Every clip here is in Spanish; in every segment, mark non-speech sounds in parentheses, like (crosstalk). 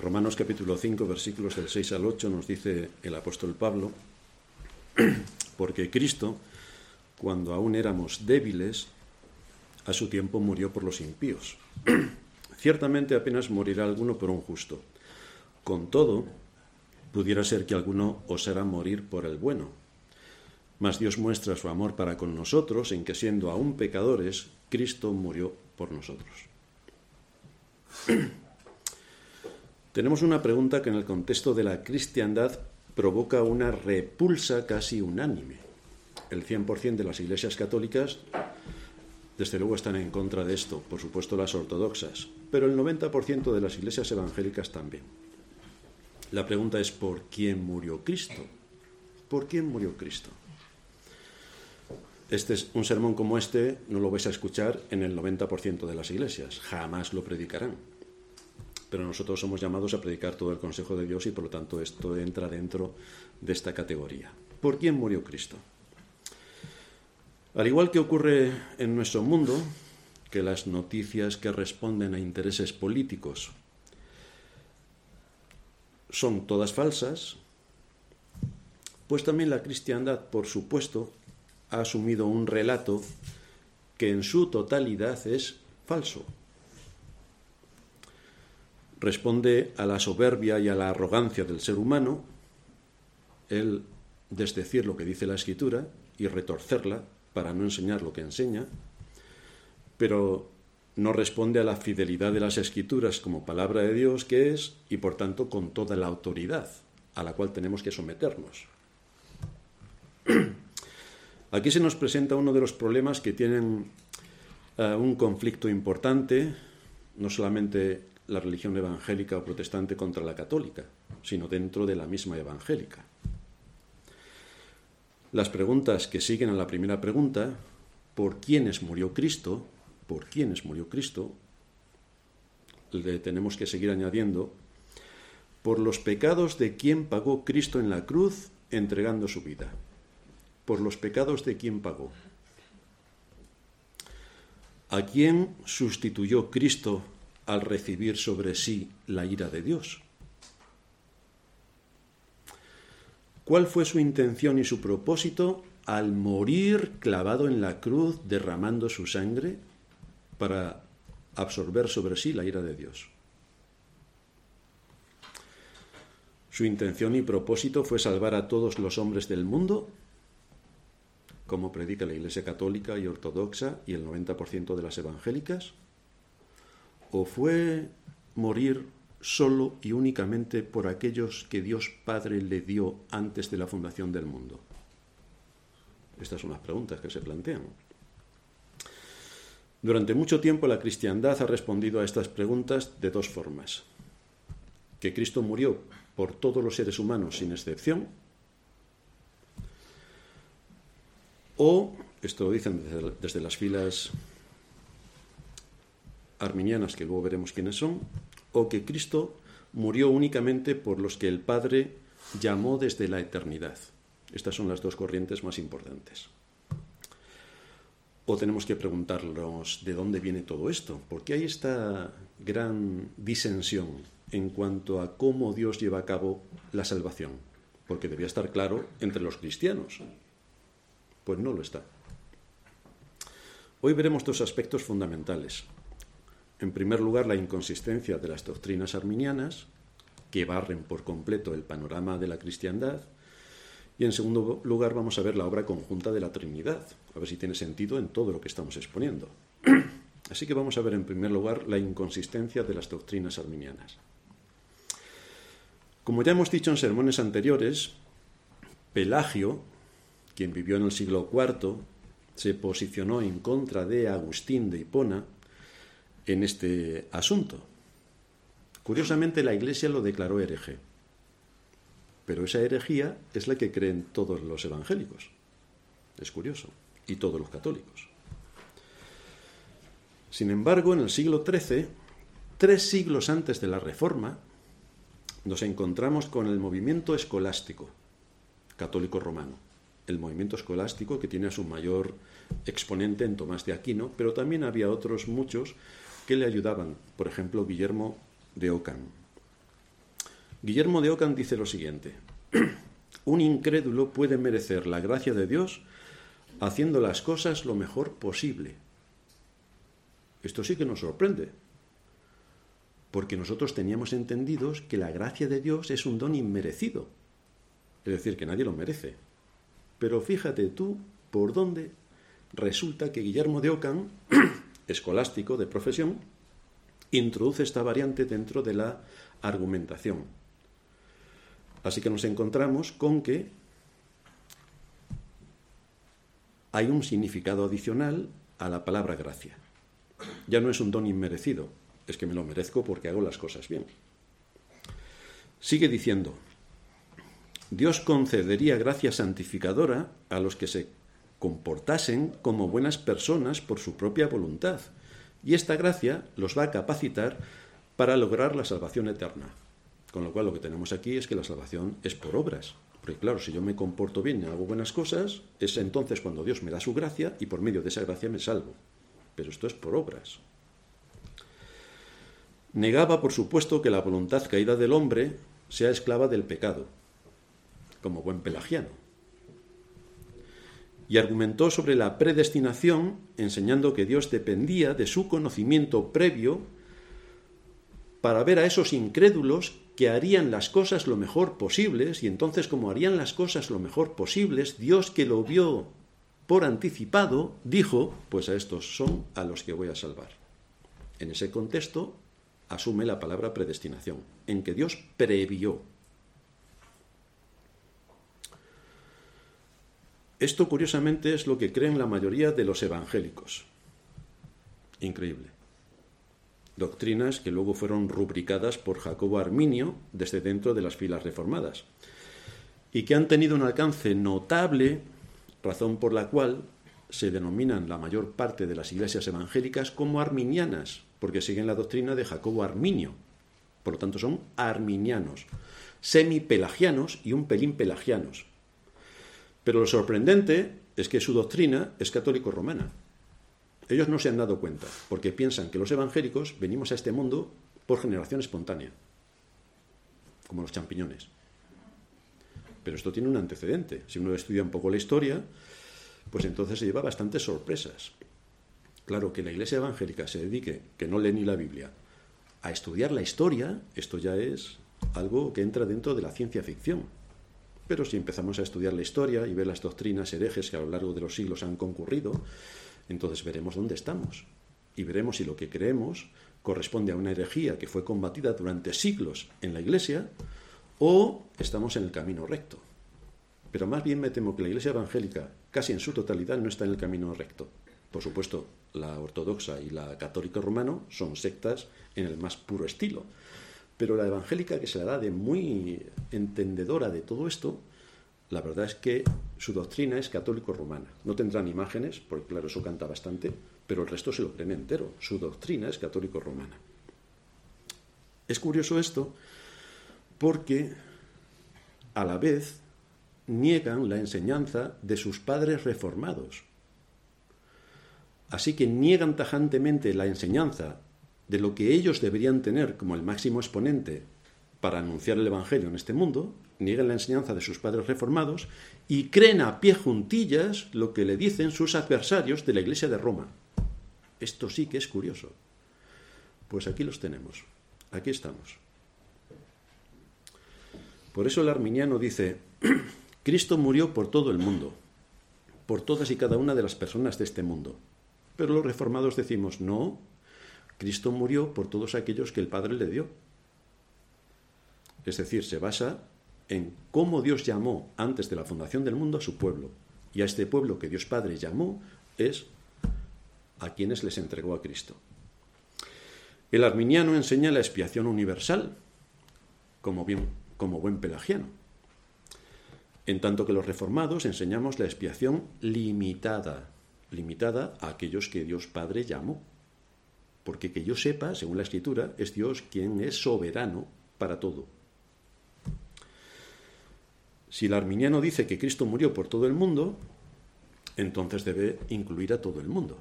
Romanos capítulo 5, versículos del 6 al 8 nos dice el apóstol Pablo, (clears throat) porque Cristo, cuando aún éramos débiles, a su tiempo murió por los impíos. (clears throat) Ciertamente apenas morirá alguno por un justo. Con todo, pudiera ser que alguno osara morir por el bueno. Mas Dios muestra su amor para con nosotros en que siendo aún pecadores, Cristo murió por nosotros. (clears throat) Tenemos una pregunta que en el contexto de la cristiandad provoca una repulsa casi unánime. El 100% de las iglesias católicas, desde luego, están en contra de esto, por supuesto las ortodoxas, pero el 90% de las iglesias evangélicas también. La pregunta es, ¿por quién murió Cristo? ¿Por quién murió Cristo? Este es un sermón como este no lo vais a escuchar en el 90% de las iglesias, jamás lo predicarán. Pero nosotros somos llamados a predicar todo el consejo de Dios y por lo tanto esto entra dentro de esta categoría. ¿Por quién murió Cristo? Al igual que ocurre en nuestro mundo, que las noticias que responden a intereses políticos son todas falsas, pues también la cristiandad, por supuesto, ha asumido un relato que en su totalidad es falso. Responde a la soberbia y a la arrogancia del ser humano, el desdecir lo que dice la escritura y retorcerla para no enseñar lo que enseña, pero no responde a la fidelidad de las escrituras como palabra de Dios que es y por tanto con toda la autoridad a la cual tenemos que someternos. (clears throat) Aquí se nos presenta uno de los problemas que tienen uh, un conflicto importante, no solamente la religión evangélica o protestante contra la católica, sino dentro de la misma evangélica. Las preguntas que siguen a la primera pregunta, ¿por quiénes murió Cristo? ¿Por quiénes murió Cristo? Le tenemos que seguir añadiendo, por los pecados de quien pagó Cristo en la cruz entregando su vida por los pecados de quien pagó. ¿A quién sustituyó Cristo al recibir sobre sí la ira de Dios? ¿Cuál fue su intención y su propósito al morir clavado en la cruz derramando su sangre para absorber sobre sí la ira de Dios? Su intención y propósito fue salvar a todos los hombres del mundo como predica la Iglesia Católica y Ortodoxa y el 90% de las evangélicas? ¿O fue morir solo y únicamente por aquellos que Dios Padre le dio antes de la fundación del mundo? Estas son las preguntas que se plantean. Durante mucho tiempo la cristiandad ha respondido a estas preguntas de dos formas. Que Cristo murió por todos los seres humanos sin excepción O, esto lo dicen desde, las filas arminianas, que luego veremos quiénes son, o que Cristo murió únicamente por los que el Padre llamó desde la eternidad. Estas son las dos corrientes más importantes. O tenemos que preguntarnos de dónde viene todo esto, porque hay esta gran disensión en cuanto a cómo Dios lleva a cabo la salvación, porque debía estar claro entre los cristianos. Pues no lo está. Hoy veremos dos aspectos fundamentales. En primer lugar, la inconsistencia de las doctrinas arminianas, que barren por completo el panorama de la cristiandad. Y en segundo lugar, vamos a ver la obra conjunta de la Trinidad, a ver si tiene sentido en todo lo que estamos exponiendo. (clears throat) Así que vamos a ver en primer lugar la inconsistencia de las doctrinas arminianas. Como ya hemos dicho en sermones anteriores, Pelagio quien vivió en el siglo IV, se posicionó en contra de Agustín de Hipona en este asunto. Curiosamente, la Iglesia lo declaró hereje, pero esa herejía es la que creen todos los evangélicos. Es curioso, y todos los católicos. Sin embargo, en el siglo XIII, tres siglos antes de la Reforma, nos encontramos con el movimiento escolástico católico romano el movimiento escolástico, que tiene a su mayor exponente en Tomás de Aquino, pero también había otros muchos que le ayudaban, por ejemplo, Guillermo de Ockham. Guillermo de Ockham dice lo siguiente. (clears throat) Un incrédulo puede merecer la gracia de Dios haciendo las cosas lo mejor posible. Esto sí que nos sorprende, porque nosotros teníamos entendidos que la gracia de Dios es un don inmerecido, es decir, que nadie lo merece. Pero fíjate tú por dónde resulta que Guillermo de Ockham, (clears throat) escolástico de profesión, introduce esta variante dentro de la argumentación. Así que nos encontramos con que hay un significado adicional a la palabra gracia. Ya no es un don inmerecido, es que me lo merezco porque hago las cosas bien. Sigue diciendo, Dios concedería gracia santificadora a los que se comportasen como buenas personas por su propia voluntad, y esta gracia los va a capacitar para lograr la salvación eterna. Con lo cual lo que tenemos aquí es que la salvación es por obras. Porque claro, si yo me comporto bien y hago buenas cosas, es entonces cuando Dios me da su gracia y por medio de esa gracia me salvo. Pero esto es por obras. Negaba, por supuesto, que la voluntad caída del hombre sea esclava del pecado, como buen pelagiano. Y argumentó sobre la predestinación, enseñando que Dios dependía de su conocimiento previo para ver a esos incrédulos que harían las cosas lo mejor posibles, y entonces como harían las cosas lo mejor posibles, Dios que lo vio por anticipado, dijo, pues a estos son a los que voy a salvar. En ese contexto asume la palabra predestinación, en que Dios previó. Esto curiosamente es lo que creen la mayoría de los evangélicos. Increíble doctrinas que luego fueron rubricadas por Jacobo Arminio desde dentro de las filas reformadas, y que han tenido un alcance notable, razón por la cual se denominan la mayor parte de las iglesias evangélicas como arminianas, porque siguen la doctrina de Jacobo Arminio. Por lo tanto, son arminianos, semipelagianos y un pelín pelagianos. Pero lo sorprendente es que su doctrina es católico-romana. Ellos no se han dado cuenta, porque piensan que los evangélicos venimos a este mundo por generación espontánea, como los champiñones. Pero esto tiene un antecedente. Si uno estudia un poco la historia, pues entonces se lleva bastantes sorpresas. Claro, que la iglesia evangélica se dedique, que no lee ni la Biblia, a estudiar la historia, esto ya es algo que entra dentro de la ciencia ficción. Pero si empezamos a estudiar la historia y ver las doctrinas herejes que a lo largo de los siglos han concurrido, entonces veremos dónde estamos y veremos si lo que creemos corresponde a una herejía que fue combatida durante siglos en la Iglesia o estamos en el camino recto. Pero más bien me temo que la Iglesia evangélica, casi en su totalidad, no está en el camino recto. Por supuesto, la ortodoxa y la católica romano son sectas en el más puro estilo. Pero la evangélica, que se la da de muy entendedora de todo esto, la verdad es que su doctrina es católico-romana. No tendrán imágenes, porque claro, eso canta bastante, pero el resto se lo creen entero. Su doctrina es católico-romana. Es curioso esto porque a la vez niegan la enseñanza de sus padres reformados. Así que niegan tajantemente la enseñanza de lo que ellos deberían tener como el máximo exponente para anunciar el Evangelio en este mundo, niegan la enseñanza de sus padres reformados y creen a pie juntillas lo que le dicen sus adversarios de la Iglesia de Roma. Esto sí que es curioso. Pues aquí los tenemos, aquí estamos. Por eso el arminiano dice, (clears throat) Cristo murió por todo el mundo, por todas y cada una de las personas de este mundo. Pero los reformados decimos, no, Cristo murió por todos aquellos que el Padre le dio. Es decir, se basa en cómo Dios llamó antes de la fundación del mundo a su pueblo. Y a este pueblo que Dios Padre llamó es a quienes les entregó a Cristo. El arminiano enseña la expiación universal, como, bien, como buen pelagiano. En tanto que los reformados enseñamos la expiación limitada, limitada a aquellos que Dios Padre llamó. Porque que yo sepa, según la Escritura, es Dios quien es soberano para todo. Si el arminiano dice que Cristo murió por todo el mundo, entonces debe incluir a todo el mundo.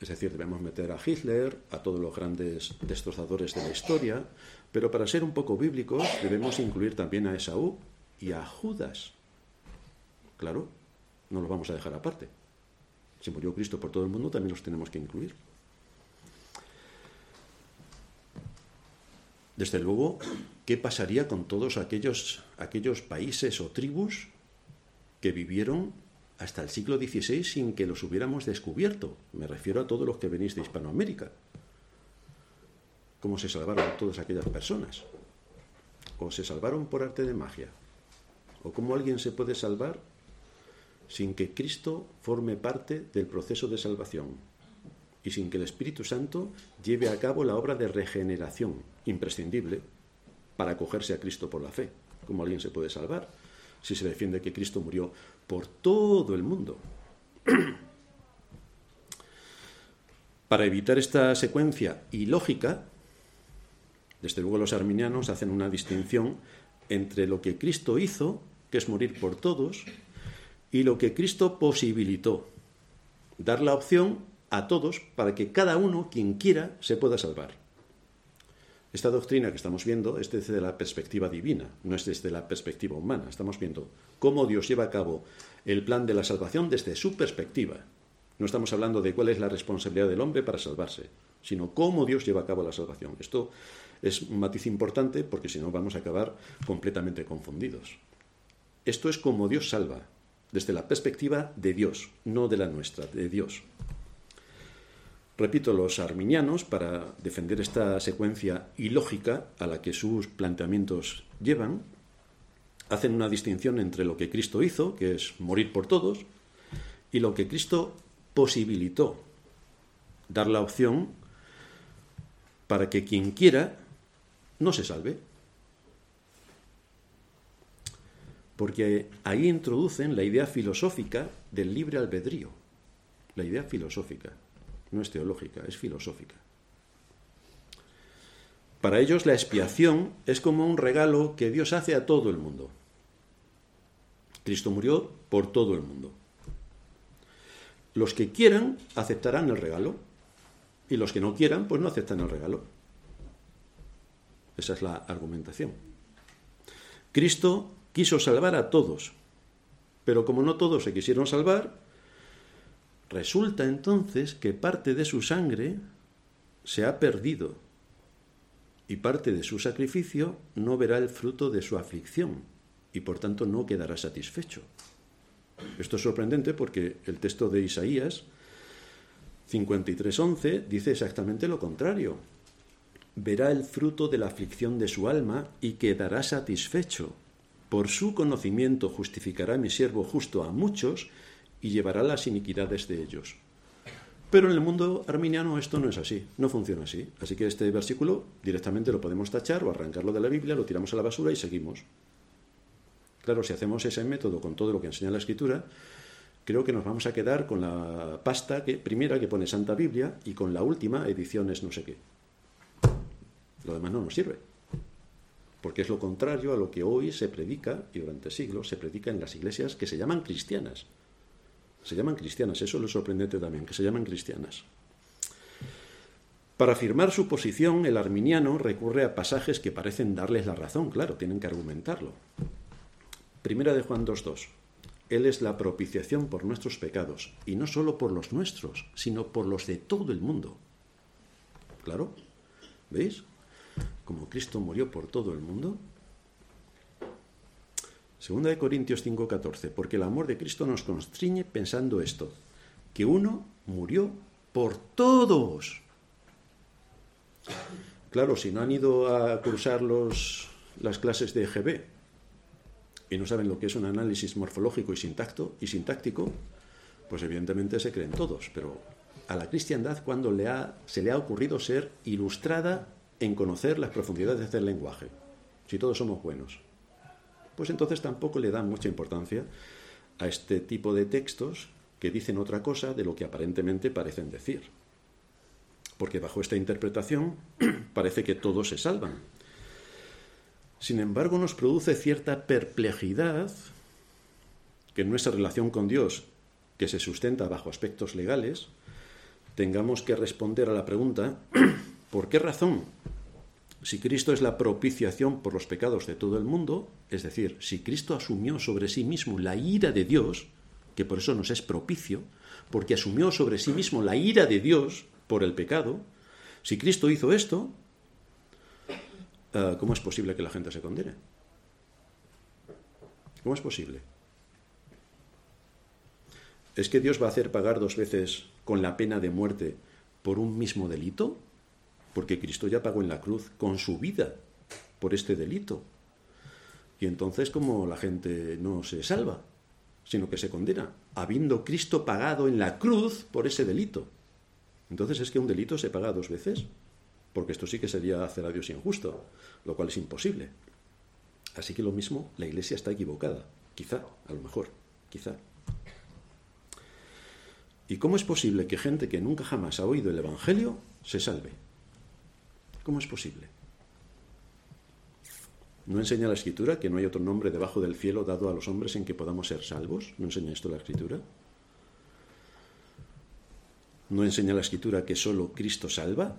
Es decir, debemos meter a Hitler, a todos los grandes destrozadores de la historia, pero para ser un poco bíblicos debemos incluir también a Esaú y a Judas. Claro, no los vamos a dejar aparte. Si murió Cristo por todo el mundo, también los tenemos que incluir. Desde luego, ¿qué pasaría con todos aquellos, aquellos países o tribus que vivieron hasta el siglo XVI sin que los hubiéramos descubierto? Me refiero a todos los que venís de Hispanoamérica. ¿Cómo se salvaron todas aquellas personas? ¿O se salvaron por arte de magia? ¿O cómo alguien se puede salvar sin que Cristo forme parte del proceso de salvación y sin que el Espíritu Santo lleve a cabo la obra de regeneración imprescindible para acogerse a Cristo por la fe. ¿Cómo alguien se puede salvar si se defiende que Cristo murió por todo el mundo? (clears throat) Para evitar esta secuencia ilógica, desde luego los arminianos hacen una distinción entre lo que Cristo hizo, que es morir por todos, y lo que Cristo posibilitó, dar la opción a todos para que cada uno, quien quiera, se pueda salvar. Esta doctrina que estamos viendo es desde la perspectiva divina, no es desde la perspectiva humana. Estamos viendo cómo Dios lleva a cabo el plan de la salvación desde su perspectiva. No estamos hablando de cuál es la responsabilidad del hombre para salvarse, sino cómo Dios lleva a cabo la salvación. Esto es un matiz importante porque si no vamos a acabar completamente confundidos. Esto es como Dios salva, desde la perspectiva de Dios, no de la nuestra, de Dios. Repito, los arminianos, para defender esta secuencia ilógica a la que sus planteamientos llevan, hacen una distinción entre lo que Cristo hizo, que es morir por todos, y lo que Cristo posibilitó, dar la opción para que quien quiera no se salve. porque ahí introducen la idea filosófica del libre albedrío. La idea filosófica, no es teológica, es filosófica. Para ellos la expiación es como un regalo que Dios hace a todo el mundo. Cristo murió por todo el mundo. Los que quieran aceptarán el regalo y los que no quieran pues no aceptan el regalo. Esa es la argumentación. Cristo quiso salvar a todos, pero como no todos se quisieron salvar, resulta entonces que parte de su sangre se ha perdido y parte de su sacrificio no verá el fruto de su aflicción y por tanto no quedará satisfecho. Esto es sorprendente porque el texto de Isaías 53.11 dice exactamente lo contrario. Verá el fruto de la aflicción de su alma y quedará satisfecho. Por su conocimiento justificará mi siervo justo a muchos y llevará las iniquidades de ellos. Pero en el mundo arminiano esto no es así, no funciona así. Así que este versículo directamente lo podemos tachar o arrancarlo de la Biblia, lo tiramos a la basura y seguimos. Claro, si hacemos ese método con todo lo que enseña la Escritura, creo que nos vamos a quedar con la pasta que, primera que pone Santa Biblia y con la última ediciones no sé qué. Lo demás no nos sirve porque es lo contrario a lo que hoy se predica, y durante siglos se predica en las iglesias que se llaman cristianas. Se llaman cristianas, eso es lo sorprendente también, que se llaman cristianas. Para afirmar su posición, el arminiano recurre a pasajes que parecen darles la razón, claro, tienen que argumentarlo. Primera de Juan 2.2. Él es la propiciación por nuestros pecados, y no solo por los nuestros, sino por los de todo el mundo. Claro, ¿veis? como Cristo murió por todo el mundo? Segunda de Corintios 5:14, porque el amor de Cristo nos constriñe pensando esto, que uno murió por todos. Claro, si no han ido a cursar los, las clases de EGB y no saben lo que es un análisis morfológico y, y sintáctico, pues evidentemente se creen todos, pero a la cristiandad cuando le ha, se le ha ocurrido ser ilustrada en conocer las profundidades del lenguaje, si todos somos buenos. Pues entonces tampoco le dan mucha importancia a este tipo de textos que dicen otra cosa de lo que aparentemente parecen decir. Porque bajo esta interpretación (clears throat) parece que todos se salvan. Sin embargo, nos produce cierta perplejidad que en nuestra relación con Dios, que se sustenta bajo aspectos legales, tengamos que responder a la pregunta, (clears throat) ¿por qué razón? Si Cristo es la propiciación por los pecados de todo el mundo, es decir, si Cristo asumió sobre sí mismo la ira de Dios, que por eso nos es propicio, porque asumió sobre sí mismo la ira de Dios por el pecado, si Cristo hizo esto, eh, ¿cómo es posible que la gente se condene? ¿Cómo es posible? ¿Es que Dios va a hacer pagar dos veces con la pena de muerte por un mismo delito? Porque Cristo ya pagó en la cruz con su vida por este delito. Y entonces, ¿cómo la gente no se salva, sino que se condena, habiendo Cristo pagado en la cruz por ese delito. Entonces, ¿es que un delito se paga dos veces? Porque esto sí que sería hacer a Dios injusto, lo cual es imposible. Así que lo mismo, la Iglesia está equivocada. Quizá, a lo mejor, quizá. ¿Y cómo es posible que gente que nunca jamás ha oído el Evangelio se salve? ¿Cómo es posible? ¿No enseña la Escritura que no hay otro nombre debajo del cielo dado a los hombres en que podamos ser salvos? ¿No enseña esto la Escritura? ¿No enseña la Escritura que solo Cristo salva?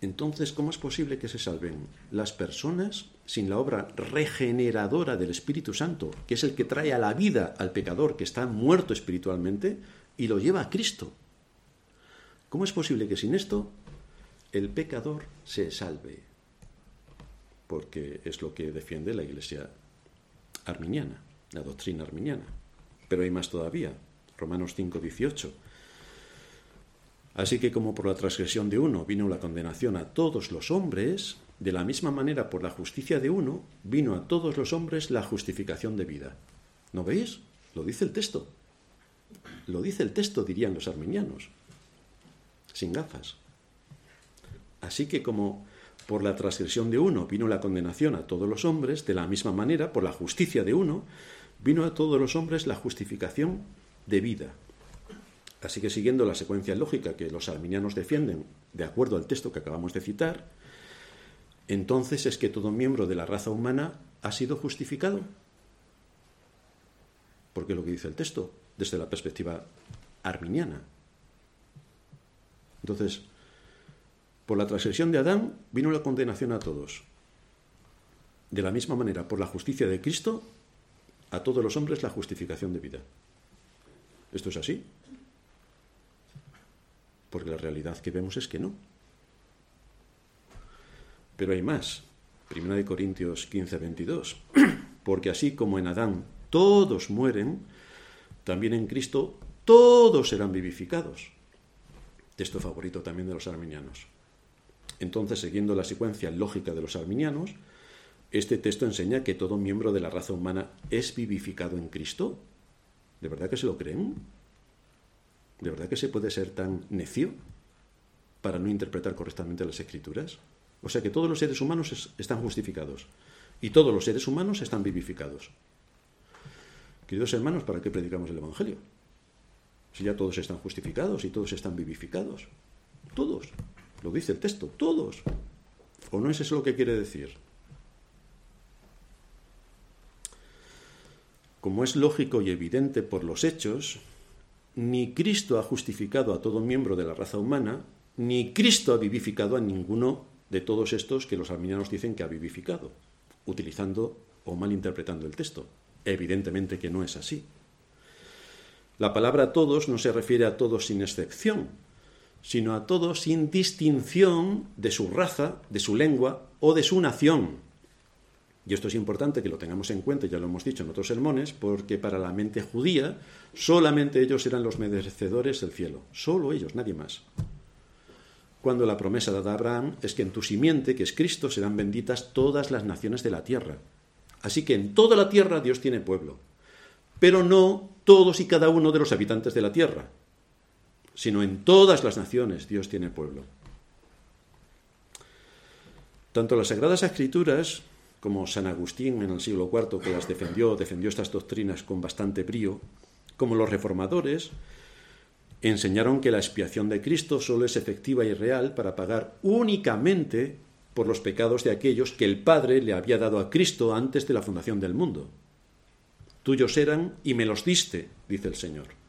Entonces, ¿cómo es posible que se salven las personas sin la obra regeneradora del Espíritu Santo, que es el que trae a la vida al pecador que está muerto espiritualmente, y lo lleva a Cristo. ¿Cómo es posible que sin esto el pecador se salve? Porque es lo que defiende la Iglesia arminiana, la doctrina arminiana. Pero hay más todavía. Romanos 5, 18. Así que como por la transgresión de uno vino la condenación a todos los hombres, de la misma manera por la justicia de uno vino a todos los hombres la justificación de vida. ¿No veis? Lo dice el texto. Lo dice el texto, dirían los arminianos, sin gafas. Así que como por la transgresión de uno vino la condenación a todos los hombres, de la misma manera, por la justicia de uno, vino a todos los hombres la justificación de vida. Así que siguiendo la secuencia lógica que los arminianos defienden, de acuerdo al texto que acabamos de citar, entonces es que todo miembro de la raza humana ha sido justificado. Porque lo que dice el texto, desde la perspectiva arminiana. Entonces, por la transgresión de Adán vino la condenación a todos. De la misma manera, por la justicia de Cristo, a todos los hombres la justificación de vida. ¿Esto es así? Porque la realidad que vemos es que no. Pero hay más. Primera de Corintios 15, 22. (clears throat) Porque así como en Adán todos mueren, también en Cristo todos serán vivificados. Texto favorito también de los arminianos. Entonces, siguiendo la secuencia lógica de los arminianos, este texto enseña que todo miembro de la raza humana es vivificado en Cristo. ¿De verdad que se lo creen? ¿De verdad que se puede ser tan necio para no interpretar correctamente las escrituras? O sea que todos los seres humanos están justificados y todos los seres humanos están vivificados. Queridos hermanos, ¿para qué predicamos el Evangelio? Si ya todos están justificados y todos están vivificados. Todos. Lo dice el texto, todos. ¿O no es eso lo que quiere decir? Como es lógico y evidente por los hechos, ni Cristo ha justificado a todo miembro de la raza humana, ni Cristo ha vivificado a ninguno de todos estos que los arminianos dicen que ha vivificado, utilizando o malinterpretando el texto. Evidentemente que no es así. La palabra todos no se refiere a todos sin excepción, sino a todos sin distinción de su raza, de su lengua o de su nación. Y esto es importante que lo tengamos en cuenta, ya lo hemos dicho en otros sermones, porque para la mente judía solamente ellos eran los merecedores del cielo, solo ellos, nadie más. Cuando la promesa de Abraham es que en tu simiente, que es Cristo, serán benditas todas las naciones de la tierra. Así que en toda la tierra Dios tiene pueblo, pero no todos y cada uno de los habitantes de la tierra, sino en todas las naciones Dios tiene pueblo. Tanto las Sagradas Escrituras como San Agustín en el siglo IV, que las defendió, defendió estas doctrinas con bastante brío, como los reformadores, enseñaron que la expiación de Cristo solo es efectiva y real para pagar únicamente por los pecados de aquellos que el Padre le había dado a Cristo antes de la fundación del mundo. Tuyos eran y me los diste, dice el Señor.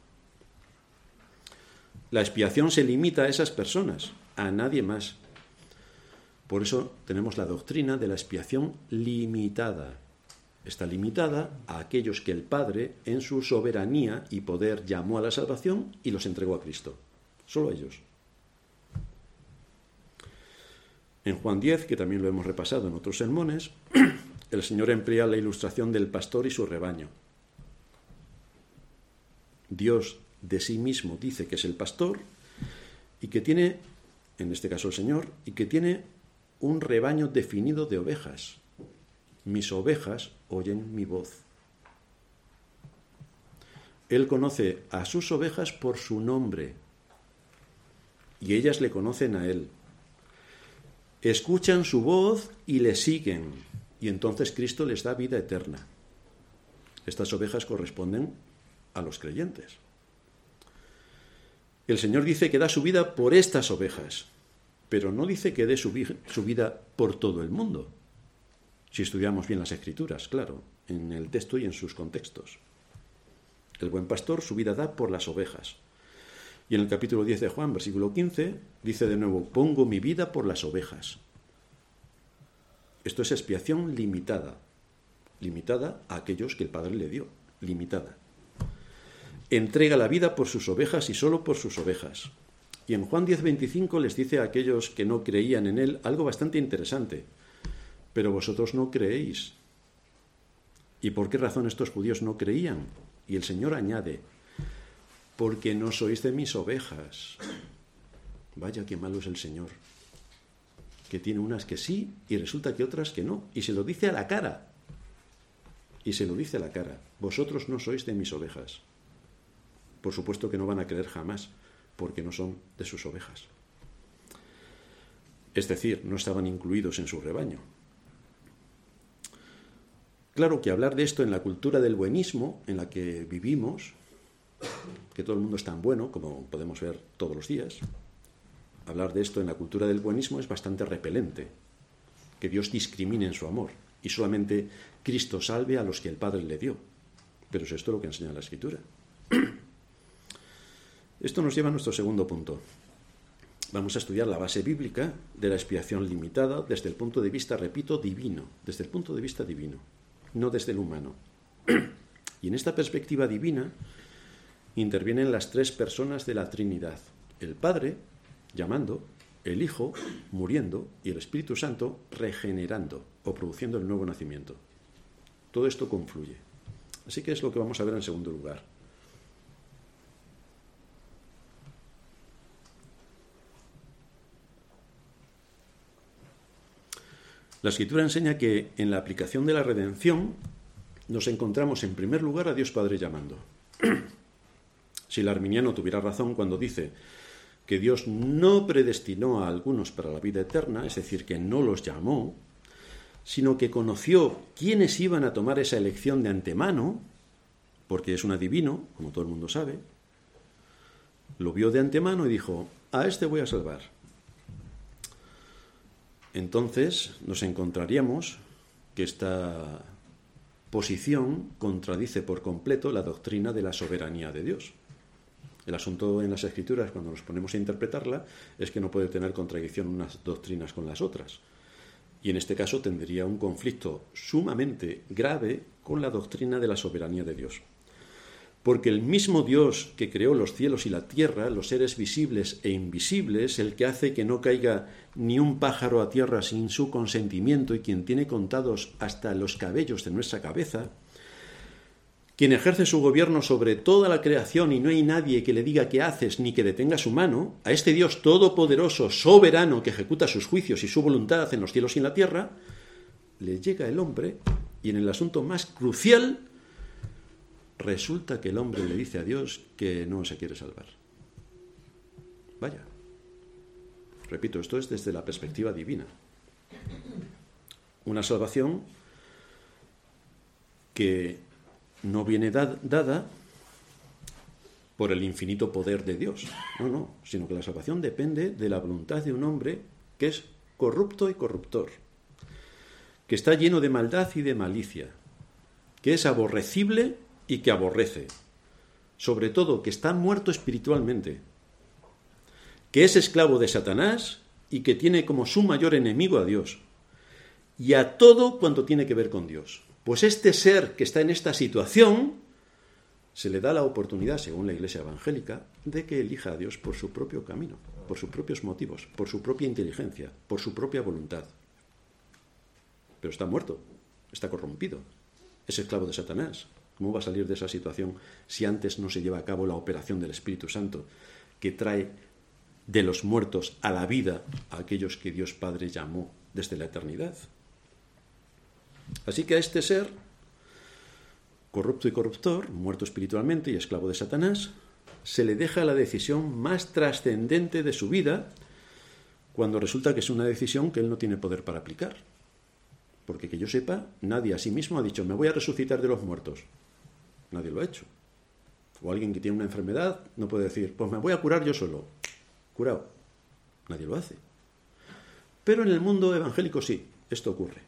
La expiación se limita a esas personas, a nadie más. Por eso tenemos la doctrina de la expiación limitada. Está limitada a aquellos que el Padre, en su soberanía y poder, llamó a la salvación y los entregó a Cristo. Solo ellos. En Juan 10, que también lo hemos repasado en otros sermones, (clears throat) el Señor emplea la ilustración del pastor y su rebaño. Dios de sí mismo dice que es el pastor y que tiene, en este caso el Señor, y que tiene un rebaño definido de ovejas. Mis ovejas oyen mi voz. Él conoce a sus ovejas por su nombre y ellas le conocen a Él. Escuchan su voz y le siguen y entonces Cristo les da vida eterna. Estas ovejas corresponden a los creyentes. El Señor dice que da su vida por estas ovejas, pero no dice que dé su, vida por todo el mundo. Si estudiamos bien las escrituras, claro, en el texto y en sus contextos. El buen pastor su vida da por las ovejas. Y en el capítulo 10 de Juan, versículo 15, dice de nuevo, pongo mi vida por las ovejas. Esto es expiación limitada, limitada a aquellos que el Padre le dio, limitada. Entrega la vida por sus ovejas y solo por sus ovejas. Y en Juan 10:25 les dice a aquellos que no creían en él algo bastante interesante. Pero vosotros no creéis. ¿Y por qué razón estos judíos no creían? Y el Señor añade, porque no sois de mis ovejas. Vaya qué malo es el Señor que tiene unas que sí y resulta que otras que no. Y se lo dice a la cara. Y se lo dice a la cara. Vosotros no sois de mis ovejas. Por supuesto que no van a creer jamás, porque no son de sus ovejas. Es decir, no estaban incluidos en su rebaño. Claro que hablar de esto en la cultura del buenismo en la que vivimos, que todo el mundo es tan bueno como podemos ver todos los días, hablar de esto en la cultura del buenismo es bastante repelente, que Dios discrimine en su amor y solamente Cristo salve a los que el Padre le dio. Pero es esto lo que enseña la Escritura. Esto nos lleva a nuestro segundo punto. Vamos a estudiar la base bíblica de la expiación limitada desde el punto de vista, repito, divino, desde el punto de vista divino, no desde el humano. Y en esta perspectiva divina intervienen las tres personas de la Trinidad, el Padre, llamando, el Hijo muriendo y el Espíritu Santo regenerando o produciendo el nuevo nacimiento. Todo esto confluye. Así que es lo que vamos a ver en segundo lugar. La escritura enseña que en la aplicación de la redención nos encontramos en primer lugar a Dios Padre llamando. si el arminiano tuviera razón cuando dice que Dios no predestinó a algunos para la vida eterna, es decir, que no los llamó, sino que conoció quiénes iban a tomar esa elección de antemano, porque es un adivino, como todo el mundo sabe, lo vio de antemano y dijo, a este voy a salvar. Entonces nos encontraríamos que esta posición contradice por completo la doctrina de la soberanía de Dios. El asunto en las escrituras, cuando nos ponemos a interpretarla, es que no puede tener contradicción unas doctrinas con las otras. Y en este caso tendría un conflicto sumamente grave con la doctrina de la soberanía de Dios. Porque el mismo Dios que creó los cielos y la tierra, los seres visibles e invisibles, el que hace que no caiga ni un pájaro a tierra sin su consentimiento y quien tiene contados hasta los cabellos de nuestra cabeza, quien ejerce su gobierno sobre toda la creación y no hay nadie que le diga qué haces ni que detenga su mano, a este Dios todopoderoso, soberano, que ejecuta sus juicios y su voluntad en los cielos y en la tierra, le llega el hombre y en el asunto más crucial resulta que el hombre le dice a Dios que no se quiere salvar. Vaya. Repito, esto es desde la perspectiva divina. Una salvación que no viene dada por el infinito poder de Dios. No, no, sino que la salvación depende de la voluntad de un hombre que es corrupto y corruptor, que está lleno de maldad y de malicia, que es aborrecible y que aborrece, sobre todo que está muerto espiritualmente, que es esclavo de Satanás y que tiene como su mayor enemigo a Dios y a todo cuanto tiene que ver con Dios. Pues este ser que está en esta situación se le da la oportunidad, según la Iglesia evangélica, de que elija a Dios por su propio camino, por sus propios motivos, por su propia inteligencia, por su propia voluntad. Pero está muerto, está corrompido, es esclavo de Satanás. ¿Cómo va a salir de esa situación si antes no se lleva a cabo la operación del Espíritu Santo que trae de los muertos a la vida a aquellos que Dios Padre llamó desde la eternidad? Así que a este ser corrupto y corruptor, muerto espiritualmente y esclavo de Satanás, se le deja la decisión más trascendente de su vida cuando resulta que es una decisión que él no tiene poder para aplicar. Porque que yo sepa, nadie a sí mismo ha dicho, me voy a resucitar de los muertos. Nadie lo ha hecho. O alguien que tiene una enfermedad no puede decir, pues me voy a curar yo solo. Curado. Nadie lo hace. Pero en el mundo evangélico sí, esto ocurre.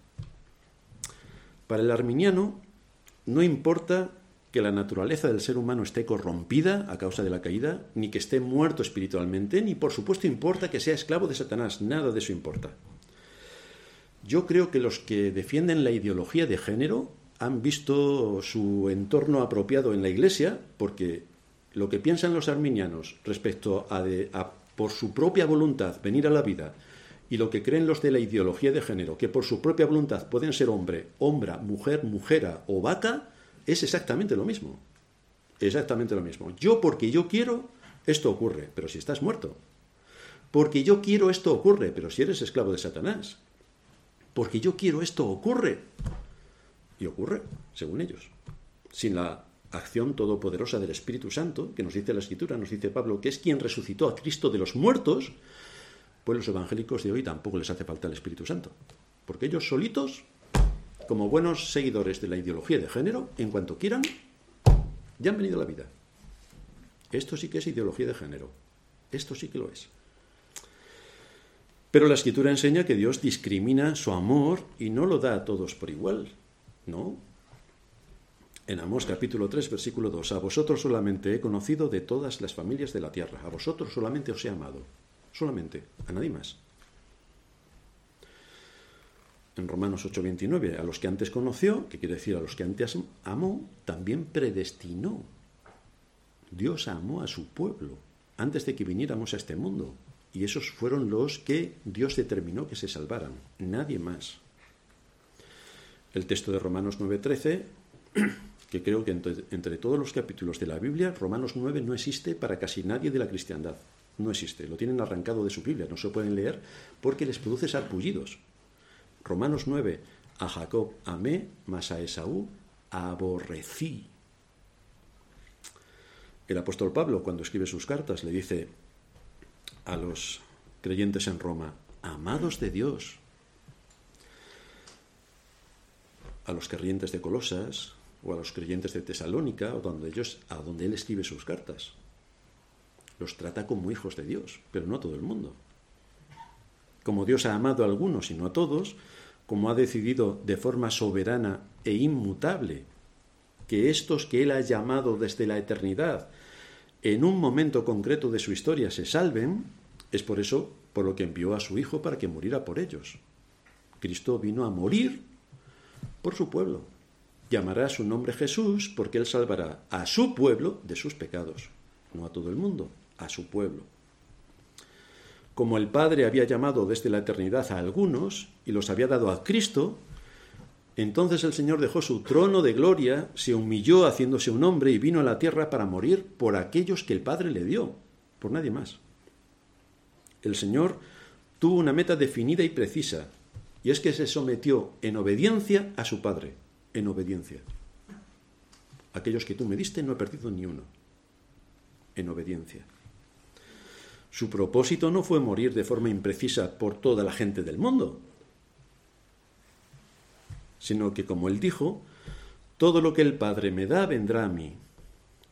Para el arminiano, no importa que la naturaleza del ser humano esté corrompida a causa de la caída, ni que esté muerto espiritualmente, ni por supuesto importa que sea esclavo de Satanás, nada de eso importa. Yo creo que los que defienden la ideología de género han visto su entorno apropiado en la Iglesia, porque lo que piensan los arminianos respecto a, por su propia voluntad venir a la vida y lo que creen los de la ideología de género, que por su propia voluntad pueden ser hombre, hombre, mujer, mujera o vaca, es exactamente lo mismo. Exactamente lo mismo. Yo porque yo quiero, esto ocurre, pero si estás muerto. Porque yo quiero, esto ocurre, pero si eres esclavo de Satanás. Porque yo quiero, esto ocurre. Y ocurre, según ellos. Sin la acción todopoderosa del Espíritu Santo, que nos dice la Escritura, nos dice Pablo, que es quien resucitó a Cristo de los muertos, pues los evangélicos de hoy tampoco les hace falta el Espíritu Santo. Porque ellos solitos, como buenos seguidores de la ideología de género, en cuanto quieran, ya han venido a la vida. Esto sí que es ideología de género. Esto sí que lo es. Pero la escritura enseña que Dios discrimina su amor y no lo da a todos por igual. ¿No? En Amós capítulo 3, versículo 2, a vosotros solamente he conocido de todas las familias de la tierra, a vosotros solamente os he amado solamente, a nadie más. En Romanos 8:29, a los que antes conoció, que quiere decir a los que antes amó, también predestinó. Dios amó a su pueblo antes de que viniéramos a este mundo. Y esos fueron los que Dios determinó que se salvaran, nadie más. El texto de Romanos 9:13, (clears throat) que creo que entre, entre, todos los capítulos de la Biblia, Romanos 9 no existe para casi nadie de la cristiandad. No existe, lo tienen arrancado de su Biblia, no se pueden leer porque les produce sarpullidos. Romanos 9, a Jacob amé, mas a Esaú aborrecí. El apóstol Pablo, cuando escribe sus cartas, le dice a los creyentes en Roma, amados de Dios, a los creyentes de Colosas o a los creyentes de Tesalónica, o donde ellos, a donde él escribe sus cartas los trata como hijos de Dios, pero no a todo el mundo. Como Dios ha amado a algunos y no a todos, como ha decidido de forma soberana e inmutable que estos que Él ha llamado desde la eternidad en un momento concreto de su historia se salven, es por eso por lo que envió a su Hijo para que muriera por ellos. Cristo vino a morir por su pueblo. Llamará su nombre Jesús porque Él salvará a su pueblo de sus pecados, no a todo el mundo a su pueblo. Como el Padre había llamado desde la eternidad a algunos y los había dado a Cristo, entonces el Señor dejó su trono de gloria, se humilló haciéndose un hombre y vino a la tierra para morir por aquellos que el Padre le dio, por nadie más. El Señor tuvo una meta definida y precisa, y es que se sometió en obediencia a su Padre, en obediencia. Aquellos que tú me diste no he perdido ni uno, en obediencia. Su propósito no fue morir de forma imprecisa por toda la gente del mundo, sino que, como él dijo, todo lo que el Padre me da vendrá a mí.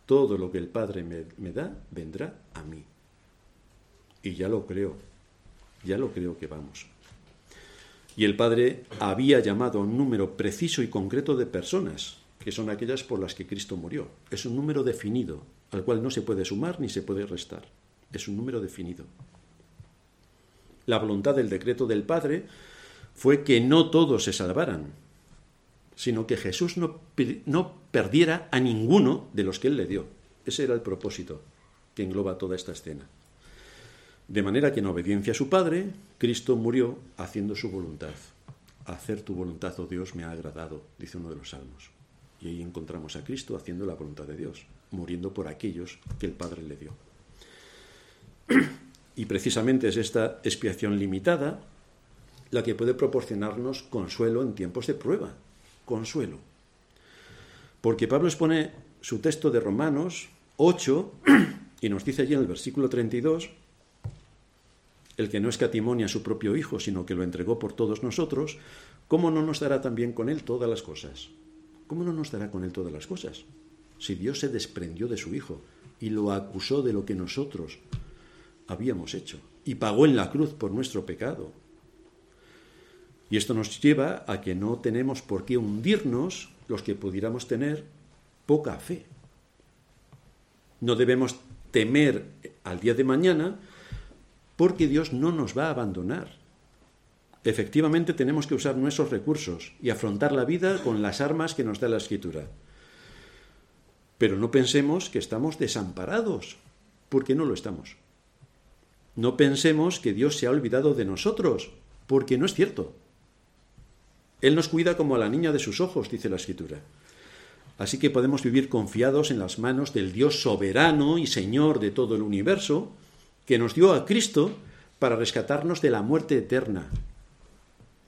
Todo lo que el Padre me, da vendrá a mí. Y ya lo creo, ya lo creo que vamos. Y el Padre había llamado a un número preciso y concreto de personas, que son aquellas por las que Cristo murió. Es un número definido, al cual no se puede sumar ni se puede restar es un número definido. La voluntad del decreto del Padre fue que no todos se salvaran, sino que Jesús no, no perdiera a ninguno de los que Él le dio. Ese era el propósito que engloba toda esta escena. De manera que en obediencia a su Padre, Cristo murió haciendo su voluntad. Hacer tu voluntad, oh Dios, me ha agradado, dice uno de los salmos. Y ahí encontramos a Cristo haciendo la voluntad de Dios, muriendo por aquellos que el Padre le dio. Y precisamente es esta expiación limitada la que puede proporcionarnos consuelo en tiempos de prueba. Consuelo. Porque Pablo expone su texto de Romanos 8 y nos dice allí en el versículo 32, el que no escatimonia a su propio Hijo, sino que lo entregó por todos nosotros, ¿cómo no nos dará también con él todas las cosas? ¿Cómo no nos dará con él todas las cosas? Si Dios se desprendió de su Hijo y lo acusó de lo que nosotros habíamos hecho y pagó en la cruz por nuestro pecado. Y esto nos lleva a que no tenemos por qué hundirnos los que pudiéramos tener poca fe. No debemos temer al día de mañana porque Dios no nos va a abandonar. Efectivamente tenemos que usar nuestros recursos y afrontar la vida con las armas que nos da la Escritura. Pero no pensemos que estamos desamparados, porque no lo estamos. No pensemos que Dios se ha olvidado de nosotros, porque no es cierto. Él nos cuida como a la niña de sus ojos, dice la Escritura. Así que podemos vivir confiados en las manos del Dios soberano y Señor de todo el universo, que nos dio a Cristo para rescatarnos de la muerte eterna.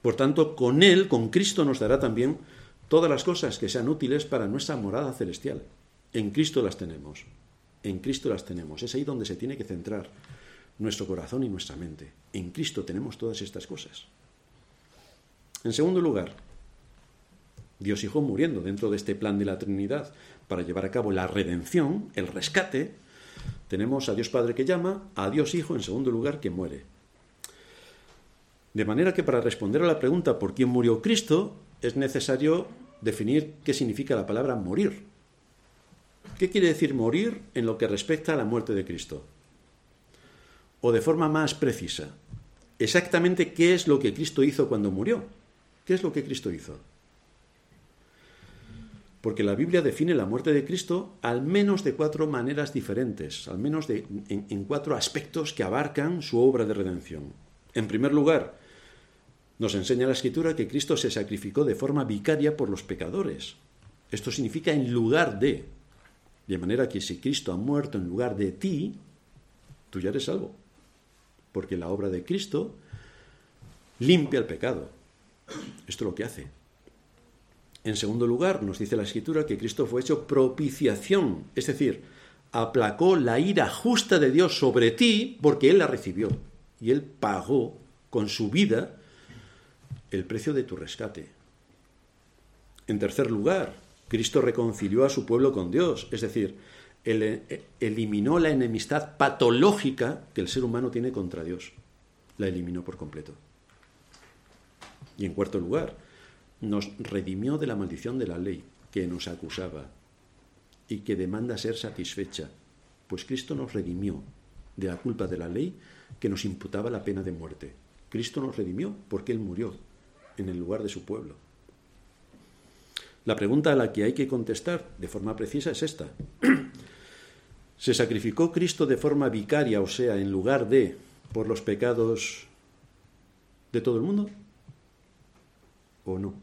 Por tanto, con Él, con Cristo, nos dará también todas las cosas que sean útiles para nuestra morada celestial. En Cristo las tenemos. En Cristo las tenemos. Es ahí donde se tiene que centrar nuestro corazón y nuestra mente. En Cristo tenemos todas estas cosas. En segundo lugar, Dios Hijo muriendo dentro de este plan de la Trinidad para llevar a cabo la redención, el rescate, tenemos a Dios Padre que llama, a Dios Hijo en segundo lugar que muere. De manera que para responder a la pregunta por quién murió Cristo es necesario definir qué significa la palabra morir. ¿Qué quiere decir morir en lo que respecta a la muerte de Cristo? O de forma más precisa, exactamente qué es lo que Cristo hizo cuando murió. ¿Qué es lo que Cristo hizo? Porque la Biblia define la muerte de Cristo al menos de cuatro maneras diferentes, al menos de, en, en cuatro aspectos que abarcan su obra de redención. En primer lugar, nos enseña la Escritura que Cristo se sacrificó de forma vicaria por los pecadores. Esto significa en lugar de. De manera que si Cristo ha muerto en lugar de ti, tú ya eres salvo. Porque la obra de Cristo limpia el pecado. Esto es lo que hace. En segundo lugar, nos dice la Escritura que Cristo fue hecho propiciación, es decir, aplacó la ira justa de Dios sobre ti porque Él la recibió. Y Él pagó con su vida el precio de tu rescate. En tercer lugar, Cristo reconcilió a su pueblo con Dios, es decir, eh, eliminó la enemistad patológica que el ser humano tiene contra Dios. La eliminó por completo. Y en cuarto lugar, nos redimió de la maldición de la ley que nos acusaba y que demanda ser satisfecha, pues Cristo nos redimió de la culpa de la ley que nos imputaba la pena de muerte. Cristo nos redimió porque Él murió en el lugar de su pueblo. La pregunta a la que hay que contestar de forma precisa es esta. (clears throat) ¿Se sacrificó Cristo de forma vicaria, o sea, en lugar de por los pecados de todo el mundo? ¿O no?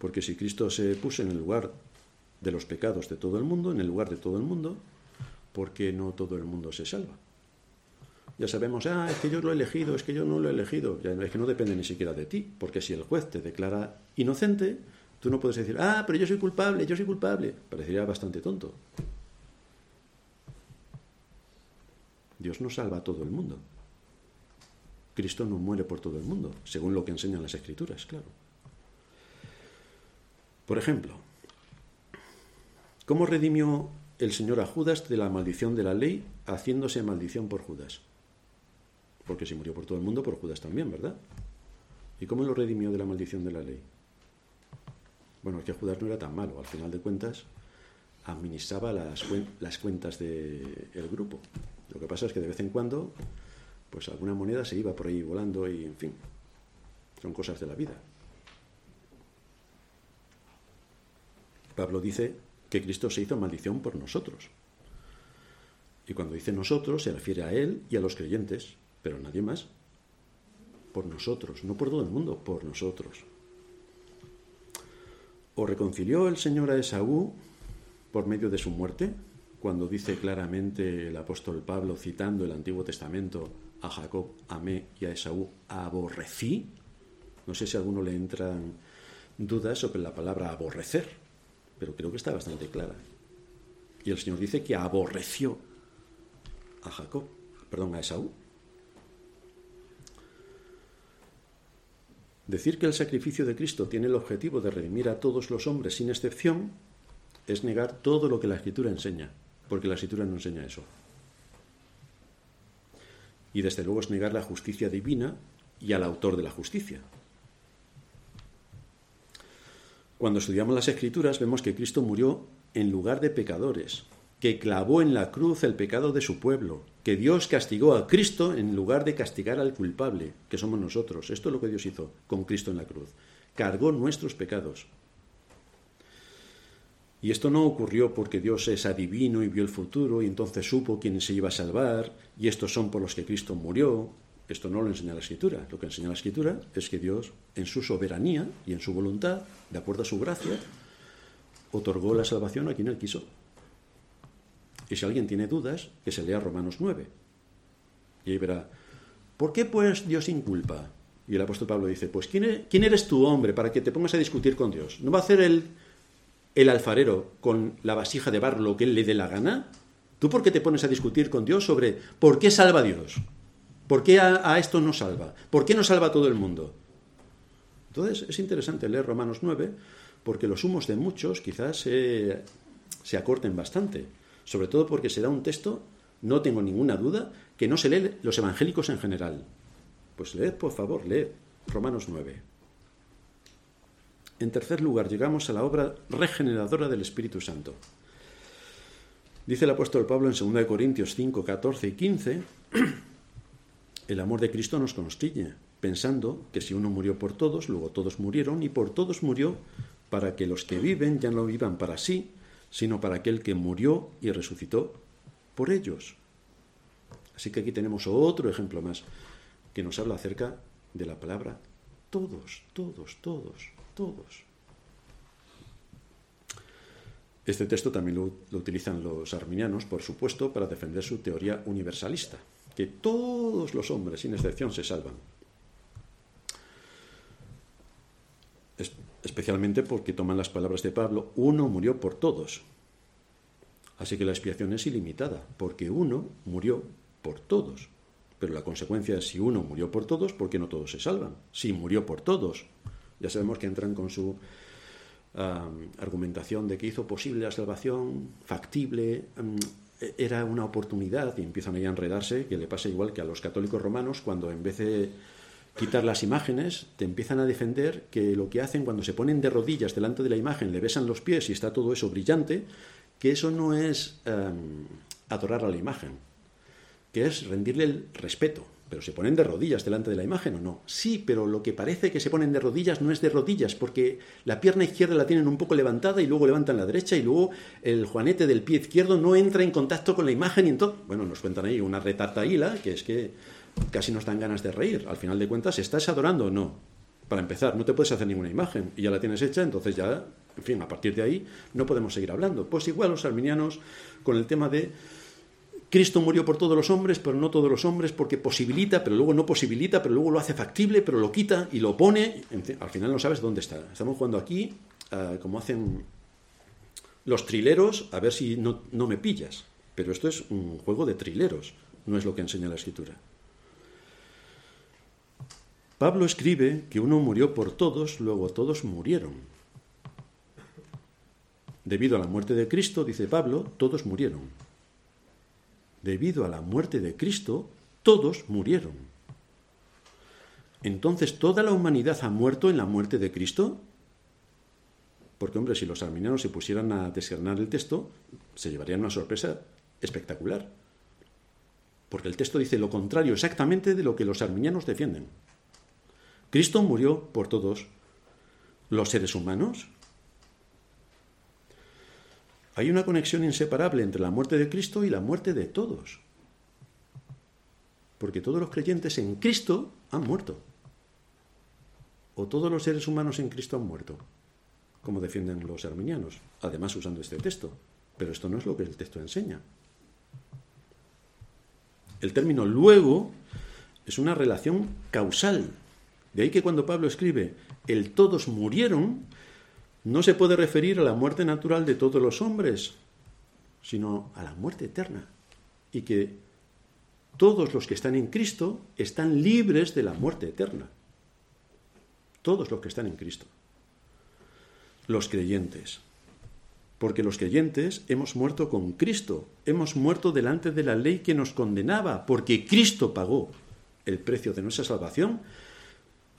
Porque si Cristo se puso en el lugar de los pecados de todo el mundo, en el lugar de todo el mundo, ¿por qué no todo el mundo se salva? ya sabemos, ah, es que yo lo he elegido, es que yo no lo he elegido. Ya, es que no depende ni siquiera de ti, porque si el juez te declara inocente, tú no puedes decir, ah, pero yo soy culpable, yo soy culpable. Parecería bastante tonto. Dios no salva a todo el mundo. Cristo no muere por todo el mundo, según lo que enseñan las escrituras, claro. Por ejemplo, ¿cómo redimió el Señor a Judas de la maldición de la ley haciéndose maldición por Judas? Porque si murió por todo el mundo, por Judas también, ¿verdad? ¿Y cómo lo redimió de la maldición de la ley? Bueno, es que Judas no era tan malo. Al final de cuentas, administraba las, las cuentas del grupo. Lo que pasa es que de vez en cuando, pues alguna moneda se iba por ahí volando y, en fin, son cosas de la vida. Pablo dice que Cristo se hizo maldición por nosotros. Y cuando dice nosotros se refiere a Él y a los creyentes, pero nadie más. Por nosotros, no por todo el mundo, por nosotros. ¿O reconcilió el Señor a Esaú por medio de su muerte? Cuando dice claramente el apóstol Pablo, citando el Antiguo Testamento, a Jacob amé y a Esaú aborrecí. No sé si a alguno le entran dudas sobre la palabra aborrecer, pero creo que está bastante clara. Y el Señor dice que aborreció a Jacob, perdón, a Esaú. Decir que el sacrificio de Cristo tiene el objetivo de redimir a todos los hombres sin excepción es negar todo lo que la Escritura enseña, porque la Escritura no enseña eso. Y desde luego es negar la justicia divina y al autor de la justicia. Cuando estudiamos las Escrituras vemos que Cristo murió en lugar de pecadores, que clavó en la cruz el pecado de su pueblo, que Dios castigó a Cristo en lugar de castigar al culpable, que somos nosotros. Esto es lo que Dios hizo con Cristo en la cruz. Cargó nuestros pecados. Y esto no ocurrió porque Dios es adivino y vio el futuro y entonces supo quién se iba a salvar y estos son por los que Cristo murió. Esto no lo enseña la Escritura. Lo que enseña la Escritura es que Dios, en su soberanía y en su voluntad, de acuerdo a su gracia, otorgó la salvación a quien él quiso. Y si alguien tiene dudas, que se lea Romanos 9. Y ahí verá, ¿por qué pues Dios inculpa? Y el apóstol Pablo dice, pues ¿quién e-, eres tú, hombre, para que te pongas a discutir con Dios? ¿No va a hacer el, el alfarero con la vasija de barro lo que él le dé la gana? ¿Tú por qué te pones a discutir con Dios sobre por qué salva Dios? ¿Por qué a, esto no salva? ¿Por qué no salva a todo el mundo? Entonces es interesante leer Romanos 9 porque los humos de muchos quizás se acorten bastante sobre todo porque será un texto, no tengo ninguna duda, que no se lee los evangélicos en general. Pues leed, por favor, leed Romanos 9. En tercer lugar, llegamos a la obra regeneradora del Espíritu Santo. Dice el apóstol Pablo en 2 Corintios 5, 14 y 15, (clears throat) el amor de Cristo nos constriñe, pensando que si uno murió por todos, luego todos murieron, y por todos murió para que los que viven ya no vivan para sí, sino para aquel que murió y resucitó por ellos. Así que aquí tenemos otro ejemplo más que nos habla acerca de la palabra todos, todos, todos, todos. Este texto también lo, utilizan los arminianos, por supuesto, para defender su teoría universalista, que todos los hombres, sin excepción, se salvan. Especialmente porque toman las palabras de Pablo, uno murió por todos. Así que la expiación es ilimitada, porque uno murió por todos. Pero la consecuencia es si uno murió por todos, ¿por qué no todos se salvan? Si murió por todos. Ya sabemos que entran con su argumentación de que hizo posible la salvación, factible, era una oportunidad y empiezan ahí a enredarse, que le pasa igual que a los católicos romanos cuando en vez de quitar las imágenes, te empiezan a defender que lo que hacen cuando se ponen de rodillas delante de la imagen, le besan los pies y está todo eso brillante, que eso no es em, adorar a la imagen, que es rendirle el respeto. Pero se ponen de rodillas delante de la imagen o no. Sí, pero lo que parece que se ponen de rodillas no es de rodillas, porque la pierna izquierda la tienen un poco levantada y luego levantan la derecha y luego el juanete del pie izquierdo no entra en contacto con la imagen y entonces, bueno, nos cuentan ahí una retartaíla, que es que casi nos dan ganas de reír. Al final de cuentas, ¿estás adorando o no? Para empezar, no te puedes hacer ninguna imagen y ya la tienes hecha, entonces ya, en fin, a partir de ahí no podemos seguir hablando. Pues igual los arminianos con el tema de Cristo murió por todos los hombres, pero no todos los hombres, porque posibilita, pero luego no posibilita, pero luego lo hace factible, pero lo quita y lo pone. al final no sabes dónde está. Estamos jugando aquí, ah, como hacen los trileros, a ver si no, no me pillas. Pero esto es un juego de trileros, no es lo que enseña la escritura. Pablo escribe que uno murió por todos, luego todos murieron. Debido a la muerte de Cristo, dice Pablo, todos murieron. Debido a la muerte de Cristo, todos murieron. Entonces, ¿toda la humanidad ha muerto en la muerte de Cristo? Porque, hombre, si los arminianos se pusieran a desgranar el texto, se llevarían una sorpresa espectacular. Porque el texto dice lo contrario exactamente de lo que los arminianos defienden. Cristo murió por todos los seres humanos. Hay una conexión inseparable entre la muerte de Cristo y la muerte de todos. Porque todos los creyentes en Cristo han muerto. O todos los seres humanos en Cristo han muerto, como defienden los arminianos, además usando este texto. Pero esto no es lo que el texto enseña. El término luego es una relación causal. De ahí que cuando Pablo escribe el todos murieron, no se puede referir a la muerte natural de todos los hombres, sino a la muerte eterna. Y que todos los que están en Cristo están libres de la muerte eterna. Todos los que están en Cristo. Los creyentes porque los creyentes hemos muerto con Cristo, hemos muerto delante de la ley que nos condenaba, porque Cristo pagó el precio de nuestra salvación,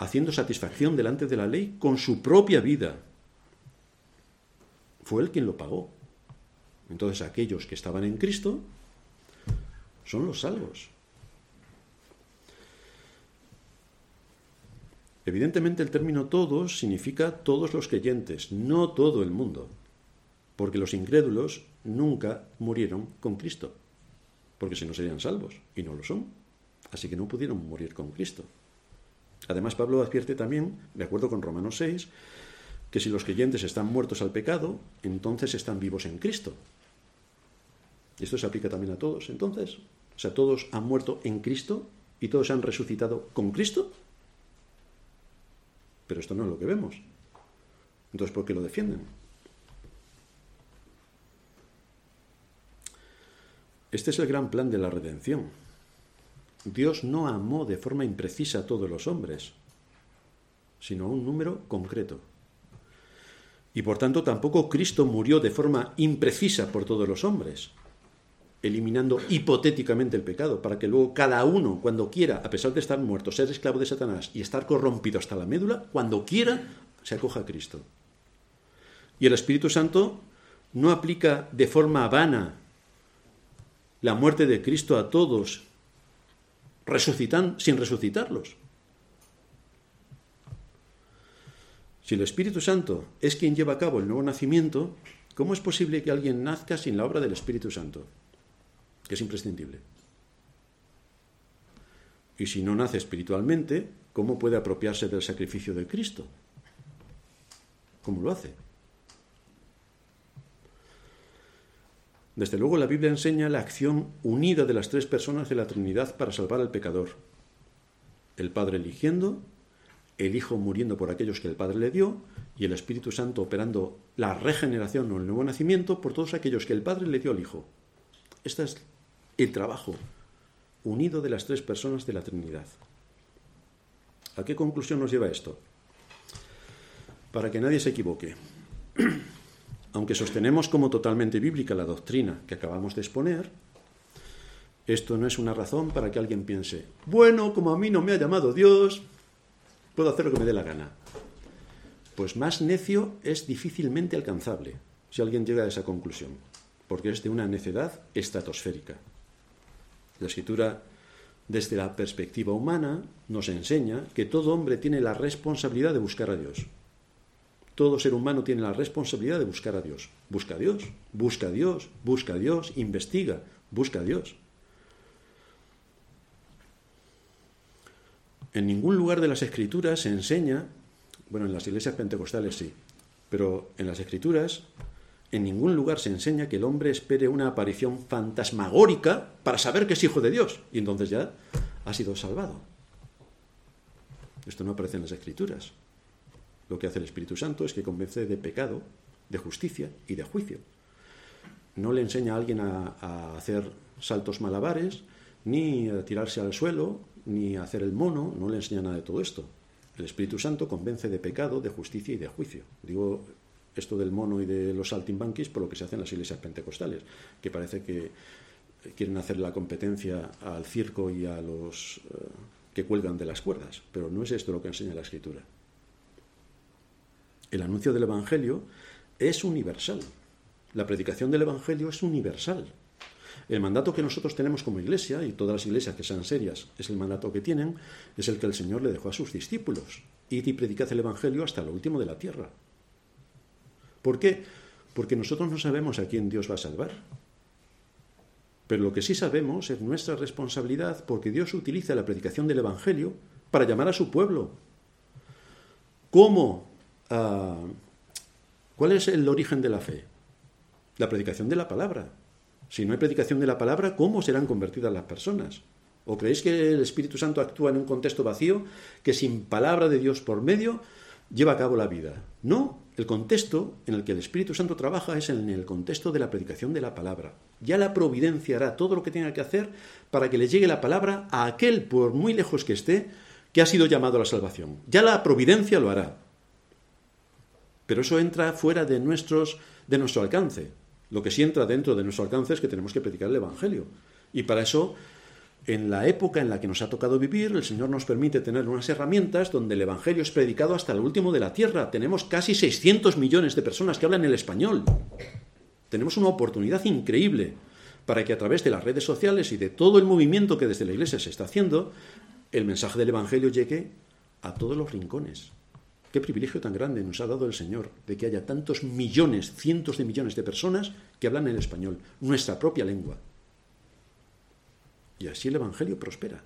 haciendo satisfacción delante de la ley con su propia vida. Fue Él quien lo pagó. Entonces aquellos que estaban en Cristo son los salvos. Evidentemente el término todos significa todos los creyentes, no todo el mundo porque los incrédulos nunca murieron con Cristo, porque si no serían salvos, y no lo son. Así que no pudieron morir con Cristo. Además, Pablo advierte también, de acuerdo con Romanos 6, que si los creyentes están muertos al pecado, entonces están vivos en Cristo. Esto se aplica también a todos, entonces. O sea, todos han muerto en Cristo y todos han resucitado con Cristo. Pero esto no es lo que vemos. Entonces, ¿por qué lo defienden? Este es el gran plan de la redención. Dios no amó de forma imprecisa a todos los hombres, sino a un número concreto. Y por tanto tampoco Cristo murió de forma imprecisa por todos los hombres, eliminando hipotéticamente el pecado, para que luego cada uno, cuando quiera, a pesar de estar muerto, ser esclavo de Satanás y estar corrompido hasta la médula, cuando quiera, se acoja a Cristo. Y el Espíritu Santo no aplica de forma vana la muerte de Cristo a todos, resucitan sin resucitarlos. Si el Espíritu Santo es quien lleva a cabo el nuevo nacimiento, ¿cómo es posible que alguien nazca sin la obra del Espíritu Santo? Que es imprescindible. Y si no nace espiritualmente, ¿cómo puede apropiarse del sacrificio de Cristo? ¿Cómo lo hace? Desde luego la Biblia enseña la acción unida de las tres personas de la Trinidad para salvar al pecador. El Padre eligiendo, el Hijo muriendo por aquellos que el Padre le dio y el Espíritu Santo operando la regeneración o el nuevo nacimiento por todos aquellos que el Padre le dio al Hijo. Este es el trabajo unido de las tres personas de la Trinidad. ¿A qué conclusión nos lleva esto? Para que nadie se equivoque. Aunque sostenemos como totalmente bíblica la doctrina que acabamos de exponer, esto no es una razón para que alguien piense, bueno, como a mí no me ha llamado Dios, puedo hacer lo que me dé la gana. Pues más necio es difícilmente alcanzable si alguien llega a esa conclusión, porque es de una necedad estratosférica. La escritura, desde la perspectiva humana, nos enseña que todo hombre tiene la responsabilidad de buscar a Dios. Todo ser humano tiene la responsabilidad de buscar a Dios. Busca a Dios, busca a Dios, busca a Dios, investiga, busca a Dios. En ningún lugar de las escrituras se enseña, bueno, en las iglesias pentecostales sí, pero en las escrituras en ningún lugar se enseña que el hombre espere una aparición fantasmagórica para saber que es hijo de Dios y entonces ya ha sido salvado. Esto no aparece en las escrituras. Lo que hace el Espíritu Santo es que convence de pecado, de justicia y de juicio. No le enseña a alguien a, hacer saltos malabares, ni a tirarse al suelo, ni a hacer el mono, no le enseña nada de todo esto. El Espíritu Santo convence de pecado, de justicia y de juicio. Digo esto del mono y de los saltimbanquis por lo que se hace en las iglesias pentecostales, que parece que quieren hacer la competencia al circo y a los eh, que cuelgan de las cuerdas, pero no es esto lo que enseña la Escritura. El anuncio del Evangelio es universal. La predicación del Evangelio es universal. El mandato que nosotros tenemos como iglesia, y todas las iglesias que sean serias es el mandato que tienen, es el que el Señor le dejó a sus discípulos. Id y predicad el Evangelio hasta lo último de la tierra. ¿Por qué? Porque nosotros no sabemos a quién Dios va a salvar. Pero lo que sí sabemos es nuestra responsabilidad porque Dios utiliza la predicación del Evangelio para llamar a su pueblo. ¿Cómo? Ah, ¿Cuál es el origen de la fe? La predicación de la palabra. Si no hay predicación de la palabra, ¿cómo serán convertidas las personas? ¿O creéis que el Espíritu Santo actúa en un contexto vacío que sin palabra de Dios por medio lleva a cabo la vida? No, el contexto en el que el Espíritu Santo trabaja es en el contexto de la predicación de la palabra. Ya la providencia hará todo lo que tenga que hacer para que le llegue la palabra a aquel, por muy lejos que esté, que ha sido llamado a la salvación. Ya la providencia lo hará. Pero eso entra fuera de, nuestro alcance. Lo que sí entra dentro de nuestro alcance es que tenemos que predicar el Evangelio. Y para eso, en la época en la que nos ha tocado vivir, el Señor nos permite tener unas herramientas donde el Evangelio es predicado hasta el último de la tierra. Tenemos casi 600 millones de personas que hablan el español. Tenemos una oportunidad increíble para que a través de las redes sociales y de todo el movimiento que desde la Iglesia se está haciendo, el mensaje del Evangelio llegue a todos los rincones. Qué privilegio tan grande nos ha dado el Señor de que haya tantos millones, cientos de millones de personas que hablan el español, nuestra propia lengua. Y así el Evangelio prospera.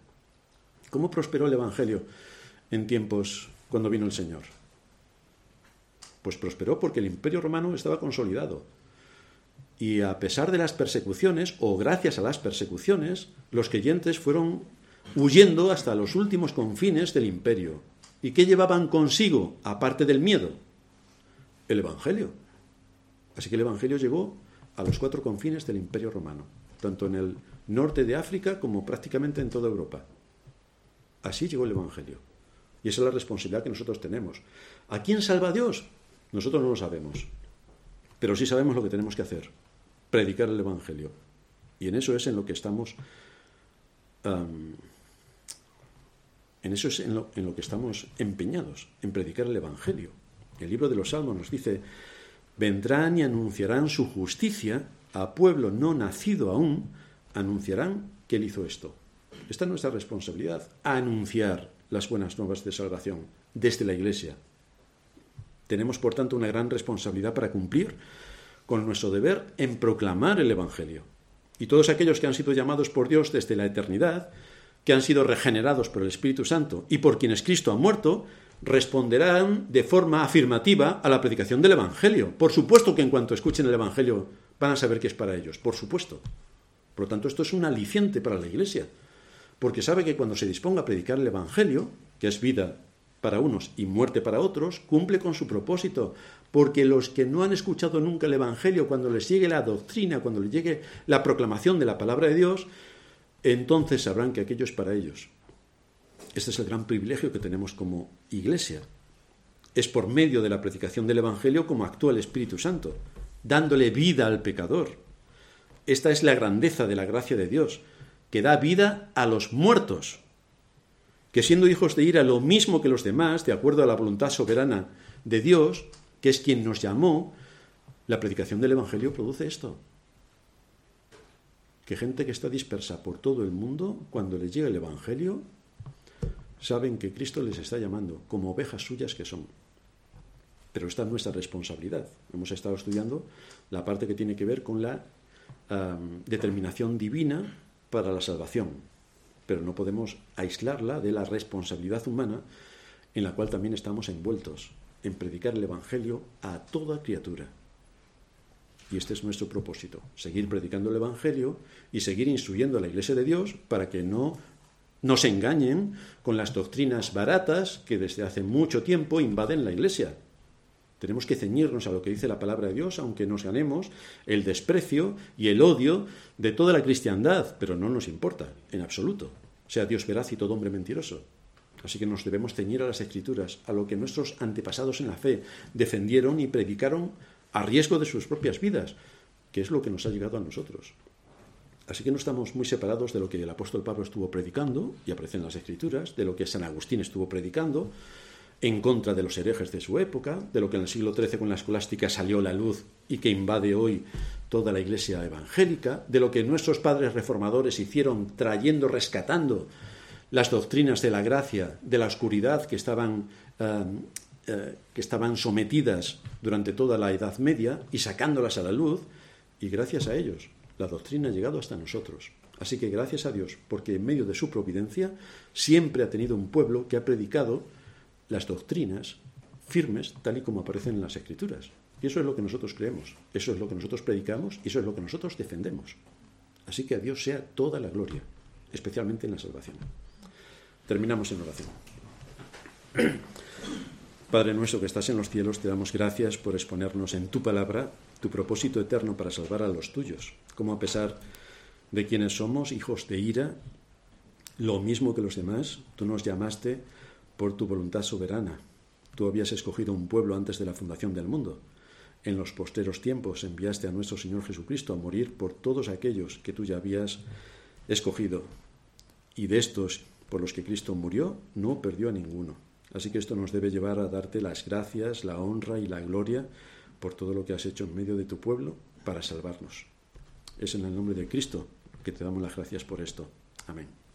¿Cómo prosperó el Evangelio en tiempos cuando vino el Señor? Pues prosperó porque el imperio romano estaba consolidado. Y a pesar de las persecuciones, o gracias a las persecuciones, los creyentes fueron huyendo hasta los últimos confines del imperio. ¿Y qué llevaban consigo, aparte del miedo? El Evangelio. Así que el Evangelio llegó a los cuatro confines del imperio romano, tanto en el norte de África como prácticamente en toda Europa. Así llegó el Evangelio. Y esa es la responsabilidad que nosotros tenemos. ¿A quién salva Dios? Nosotros no lo sabemos. Pero sí sabemos lo que tenemos que hacer. Predicar el Evangelio. Y en eso es en lo que estamos en eso es en lo, en lo que estamos empeñados, en predicar el Evangelio. El libro de los Salmos nos dice, vendrán y anunciarán su justicia a pueblo no nacido aún, anunciarán que él hizo esto. Esta es nuestra responsabilidad, anunciar las buenas nuevas de salvación desde la Iglesia. Tenemos, por tanto, una gran responsabilidad para cumplir con nuestro deber en proclamar el Evangelio. Y todos aquellos que han sido llamados por Dios desde la eternidad, que han sido regenerados por el Espíritu Santo y por quienes Cristo ha muerto, responderán de forma afirmativa a la predicación del Evangelio. Por supuesto que en cuanto escuchen el Evangelio van a saber que es para ellos, por supuesto. Por lo tanto, esto es un aliciente para la Iglesia, porque sabe que cuando se disponga a predicar el Evangelio, que es vida para unos y muerte para otros, cumple con su propósito, porque los que no han escuchado nunca el Evangelio, cuando les llegue la doctrina, cuando les llegue la proclamación de la palabra de Dios, entonces sabrán que aquello es para ellos. Este es el gran privilegio que tenemos como iglesia. Es por medio de la predicación del Evangelio como actúa el Espíritu Santo, dándole vida al pecador. Esta es la grandeza de la gracia de Dios, que da vida a los muertos, que siendo hijos de ira lo mismo que los demás, de acuerdo a la voluntad soberana de Dios, que es quien nos llamó, la predicación del Evangelio produce esto, que gente que está dispersa por todo el mundo, cuando les llega el Evangelio, saben que Cristo les está llamando como ovejas suyas que son. Pero esta es nuestra responsabilidad. Hemos estado estudiando la parte que tiene que ver con la determinación divina para la salvación, pero no podemos aislarla de la responsabilidad humana en la cual también estamos envueltos en predicar el Evangelio a toda criatura. Y este es nuestro propósito, seguir predicando el Evangelio y seguir instruyendo a la Iglesia de Dios para que no nos engañen con las doctrinas baratas que desde hace mucho tiempo invaden la Iglesia. Tenemos que ceñirnos a lo que dice la palabra de Dios, aunque nos ganemos el desprecio y el odio de toda la cristiandad, pero no nos importa, en absoluto, sea Dios veraz y todo hombre mentiroso. Así que nos debemos ceñir a las escrituras, a lo que nuestros antepasados en la fe defendieron y predicaron a riesgo de sus propias vidas, que es lo que nos ha llegado a nosotros. Así que no estamos muy separados de lo que el apóstol Pablo estuvo predicando, y aparece las Escrituras, de lo que San Agustín estuvo predicando, en contra de los herejes de su época, de lo que en el siglo XIII con la escolástica salió la luz y que invade hoy toda la iglesia evangélica, de lo que nuestros padres reformadores hicieron trayendo, rescatando las doctrinas de la gracia, de la oscuridad que estaban, eh, eh, que estaban sometidas durante toda la Edad Media y sacándolas a la luz, y gracias a ellos la doctrina ha llegado hasta nosotros. Así que gracias a Dios, porque en medio de su providencia siempre ha tenido un pueblo que ha predicado las doctrinas firmes tal y como aparecen en las Escrituras. Y eso es lo que nosotros creemos, eso es lo que nosotros predicamos y eso es lo que nosotros defendemos. Así que a Dios sea toda la gloria, especialmente en la salvación. Terminamos en oración. Padre nuestro que estás en los cielos, te damos gracias por exponernos en tu palabra tu propósito eterno para salvar a los tuyos, como a pesar de quienes somos hijos de ira, lo mismo que los demás, tú nos llamaste por tu voluntad soberana. Tú habías escogido un pueblo antes de la fundación del mundo. En los posteros tiempos enviaste a nuestro Señor Jesucristo a morir por todos aquellos que tú ya habías escogido. Y de estos por los que Cristo murió, no perdió a ninguno. Así que esto nos debe llevar a darte las gracias, la honra y la gloria por todo lo que has hecho en medio de tu pueblo para salvarnos. Es en el nombre de Cristo que te damos las gracias por esto. Amén.